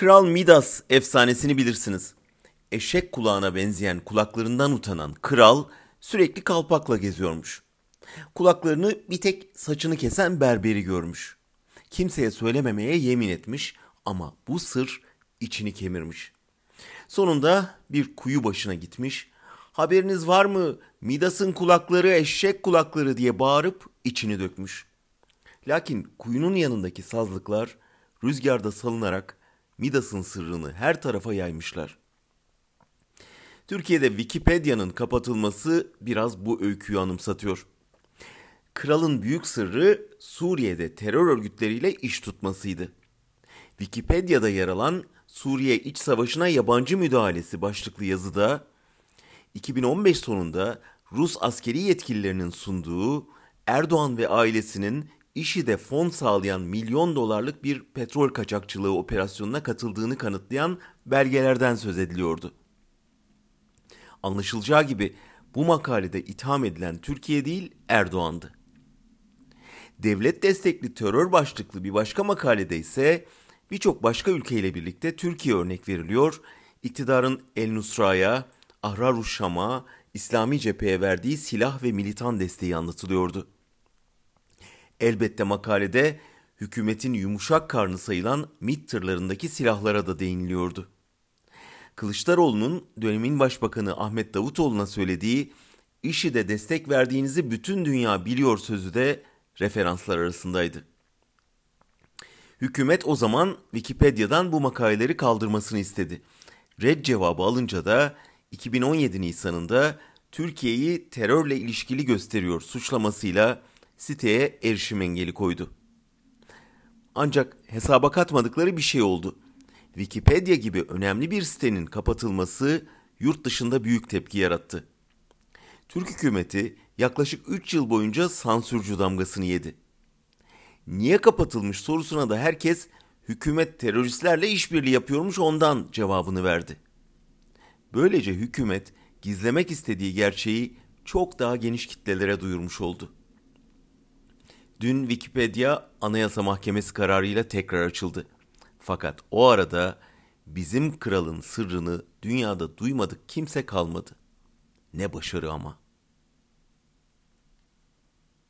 Kral Midas efsanesini bilirsiniz. Eşek kulağına benzeyen kulaklarından utanan kral sürekli kalpakla geziyormuş. Kulaklarını bir tek saçını kesen berberi görmüş. Kimseye söylememeye yemin etmiş ama bu sır içini kemirmiş. Sonunda bir kuyu başına gitmiş. Haberiniz var mı? Midas'ın kulakları eşek kulakları diye bağırıp içini dökmüş. Lakin kuyunun yanındaki sazlıklar rüzgarda salınarak Midas'ın sırrını her tarafa yaymışlar. Türkiye'de Wikipedia'nın kapatılması biraz bu öyküyü anımsatıyor. Kralın büyük sırrı Suriye'de terör örgütleriyle iş tutmasıydı. Wikipedia'da yer alan Suriye İç Savaşı'na yabancı müdahalesi başlıklı yazıda 2015 sonunda Rus askeri yetkililerinin sunduğu Erdoğan ve ailesinin IŞİD'e fon sağlayan milyon dolarlık bir petrol kaçakçılığı operasyonuna katıldığını kanıtlayan belgelerden söz ediliyordu. Anlaşılacağı gibi bu makalede itham edilen Türkiye değil Erdoğan'dı. Devlet destekli terör başlıklı bir başka makalede ise birçok başka ülkeyle birlikte Türkiye örnek veriliyor. İktidarın El Nusra'ya, Ahrar Şam'a, İslami cepheye verdiği silah ve militan desteği anlatılıyordu. Elbette makalede hükümetin yumuşak karnı sayılan MİT tırlarındaki silahlara da değiniliyordu. Kılıçdaroğlu'nun dönemin başbakanı Ahmet Davutoğlu'na söylediği IŞİD'e destek verdiğinizi bütün dünya biliyor sözü de referanslar arasındaydı. Hükümet o zaman Wikipedia'dan bu makaleleri kaldırmasını istedi. Red cevabı alınca da 2017 Nisan'ında Türkiye'yi terörle ilişkili gösteriyor suçlamasıyla siteye erişim engeli koydu. Ancak hesaba katmadıkları bir şey oldu. Wikipedia gibi önemli bir sitenin kapatılması yurt dışında büyük tepki yarattı. Türk hükümeti yaklaşık 3 yıl boyunca sansürcü damgasını yedi. Niye kapatılmış sorusuna da herkes hükümet teröristlerle işbirliği yapıyormuş ondan cevabını verdi. Böylece hükümet gizlemek istediği gerçeği çok daha geniş kitlelere duyurmuş oldu. Dün Wikipedia Anayasa Mahkemesi kararıyla tekrar açıldı. Fakat o arada bizim kralın sırrını dünyada duymadık kimse kalmadı. Ne başarı ama.